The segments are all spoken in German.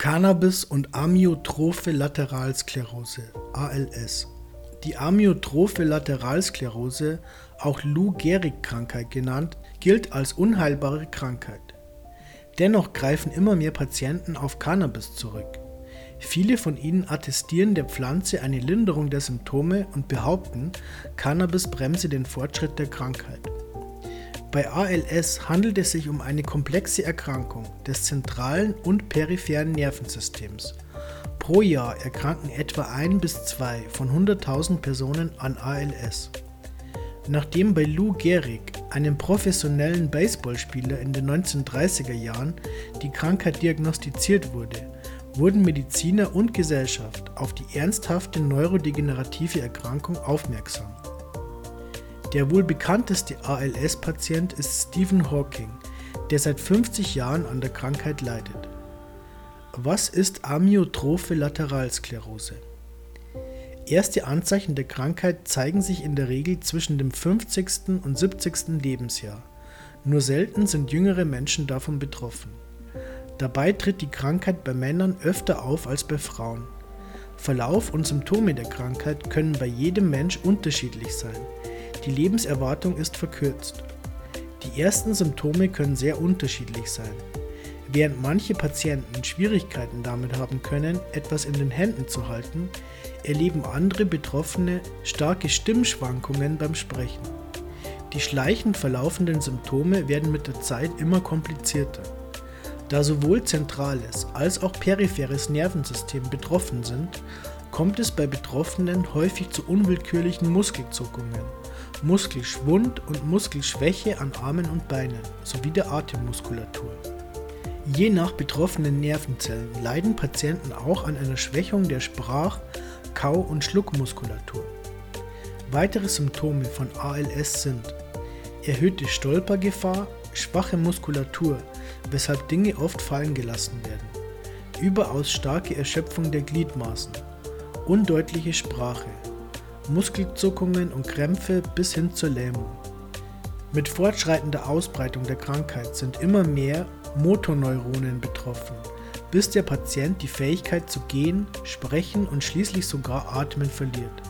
Cannabis und Amyotrophe Lateralsklerose (ALS). Die Amyotrophe Lateralsklerose, auch Lou Gehrig-Krankheit genannt, gilt als unheilbare Krankheit. Dennoch greifen immer mehr Patienten auf Cannabis zurück. Viele von ihnen attestieren der Pflanze eine Linderung der Symptome und behaupten, Cannabis bremse den Fortschritt der Krankheit bei ALS handelt es sich um eine komplexe Erkrankung des zentralen und peripheren Nervensystems. Pro Jahr erkranken etwa ein bis zwei von 100.000 Personen an ALS. Nachdem bei Lou Gehrig, einem professionellen Baseballspieler in den 1930er Jahren, die Krankheit diagnostiziert wurde, wurden Mediziner und Gesellschaft auf die ernsthafte neurodegenerative Erkrankung aufmerksam. Der wohl bekannteste ALS-Patient ist Stephen Hawking, der seit 50 Jahren an der Krankheit leidet. Was ist Amyotrophe Lateralsklerose? Erste Anzeichen der Krankheit zeigen sich in der Regel zwischen dem 50. und 70. Lebensjahr. Nur selten sind jüngere Menschen davon betroffen. Dabei tritt die Krankheit bei Männern öfter auf als bei Frauen. Verlauf und Symptome der Krankheit können bei jedem Mensch unterschiedlich sein. Die Lebenserwartung ist verkürzt. Die ersten Symptome können sehr unterschiedlich sein. Während manche Patienten Schwierigkeiten damit haben können, etwas in den Händen zu halten, erleben andere Betroffene starke Stimmschwankungen beim Sprechen. Die schleichend verlaufenden Symptome werden mit der Zeit immer komplizierter. Da sowohl zentrales als auch peripheres Nervensystem betroffen sind, kommt es bei Betroffenen häufig zu unwillkürlichen Muskelzuckungen Muskelschwund und Muskelschwäche an Armen und Beinen sowie der Atemmuskulatur. Je nach betroffenen Nervenzellen leiden Patienten auch an einer Schwächung der Sprach-, Kau- und Schluckmuskulatur. Weitere Symptome von ALS sind erhöhte Stolpergefahr, schwache Muskulatur, weshalb Dinge oft fallen gelassen werden, überaus starke Erschöpfung der Gliedmaßen, undeutliche Sprache, Muskelzuckungen und Krämpfe bis hin zur Lähmung. Mit fortschreitender Ausbreitung der Krankheit sind immer mehr Motorneuronen betroffen, bis der Patient die Fähigkeit zu gehen, sprechen und schließlich sogar atmen verliert.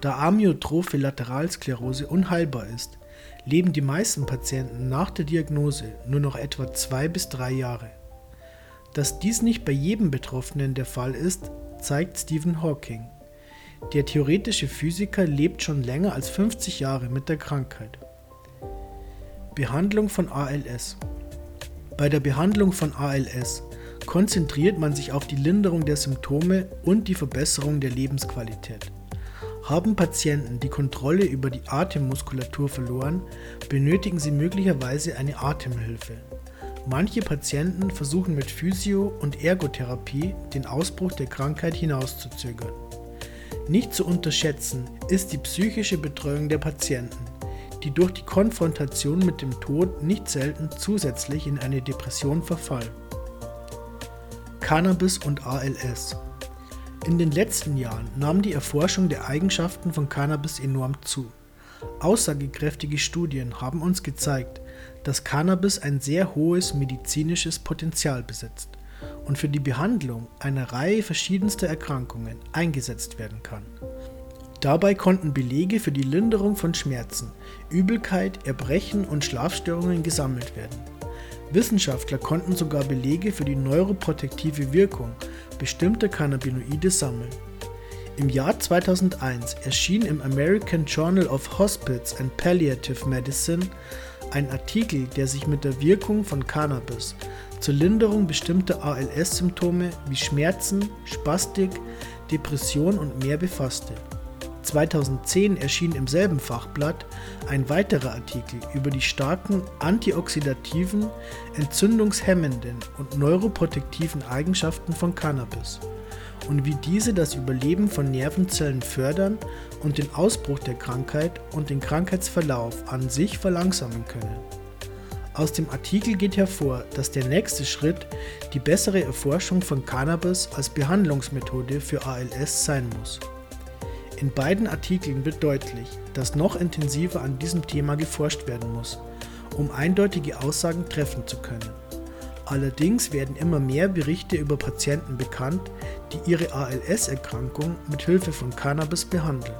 Da Amyotrophe Lateralsklerose unheilbar ist, leben die meisten Patienten nach der Diagnose nur noch etwa zwei bis drei Jahre. Dass dies nicht bei jedem Betroffenen der Fall ist, zeigt Stephen Hawking. Der theoretische Physiker lebt schon länger als 50 Jahre mit der Krankheit. Behandlung von ALS Bei der Behandlung von ALS konzentriert man sich auf die Linderung der Symptome und die Verbesserung der Lebensqualität. Haben Patienten die Kontrolle über die Atemmuskulatur verloren, benötigen sie möglicherweise eine Atemhilfe. Manche Patienten versuchen mit Physio- und Ergotherapie den Ausbruch der Krankheit hinauszuzögern. Nicht zu unterschätzen ist die psychische Betreuung der Patienten, die durch die Konfrontation mit dem Tod nicht selten zusätzlich in eine Depression verfallen. Cannabis und ALS In den letzten Jahren nahm die Erforschung der Eigenschaften von Cannabis enorm zu. Aussagekräftige Studien haben uns gezeigt, dass Cannabis ein sehr hohes medizinisches Potenzial besitzt und für die Behandlung einer Reihe verschiedenster Erkrankungen eingesetzt werden kann. Dabei konnten Belege für die Linderung von Schmerzen, Übelkeit, Erbrechen und Schlafstörungen gesammelt werden. Wissenschaftler konnten sogar Belege für die neuroprotektive Wirkung bestimmter Cannabinoide sammeln. Im Jahr 2001 erschien im American Journal of Hospice and Palliative Medicine ein Artikel, der sich mit der Wirkung von Cannabis zur Linderung bestimmter ALS-Symptome wie Schmerzen, Spastik, Depression und mehr befasste. 2010 erschien im selben Fachblatt ein weiterer Artikel über die starken antioxidativen, entzündungshemmenden und neuroprotektiven Eigenschaften von Cannabis und wie diese das Überleben von Nervenzellen fördern und den Ausbruch der Krankheit und den Krankheitsverlauf an sich verlangsamen können. Aus dem Artikel geht hervor, dass der nächste Schritt die bessere Erforschung von Cannabis als Behandlungsmethode für ALS sein muss. In beiden Artikeln wird deutlich, dass noch intensiver an diesem Thema geforscht werden muss, um eindeutige Aussagen treffen zu können. Allerdings werden immer mehr Berichte über Patienten bekannt, die ihre ALS-Erkrankung mit Hilfe von Cannabis behandeln.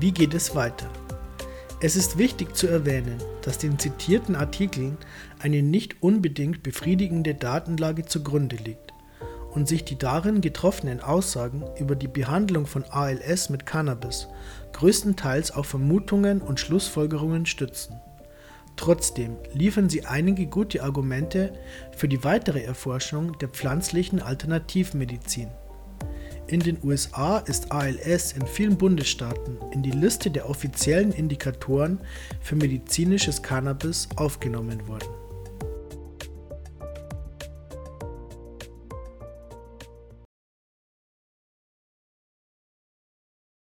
Wie geht es weiter? Es ist wichtig zu erwähnen, dass den zitierten Artikeln eine nicht unbedingt befriedigende Datenlage zugrunde liegt und sich die darin getroffenen Aussagen über die Behandlung von ALS mit Cannabis größtenteils auf Vermutungen und Schlussfolgerungen stützen. Trotzdem liefern sie einige gute Argumente für die weitere Erforschung der pflanzlichen Alternativmedizin. In den USA ist ALS in vielen Bundesstaaten in die Liste der offiziellen Indikatoren für medizinisches Cannabis aufgenommen worden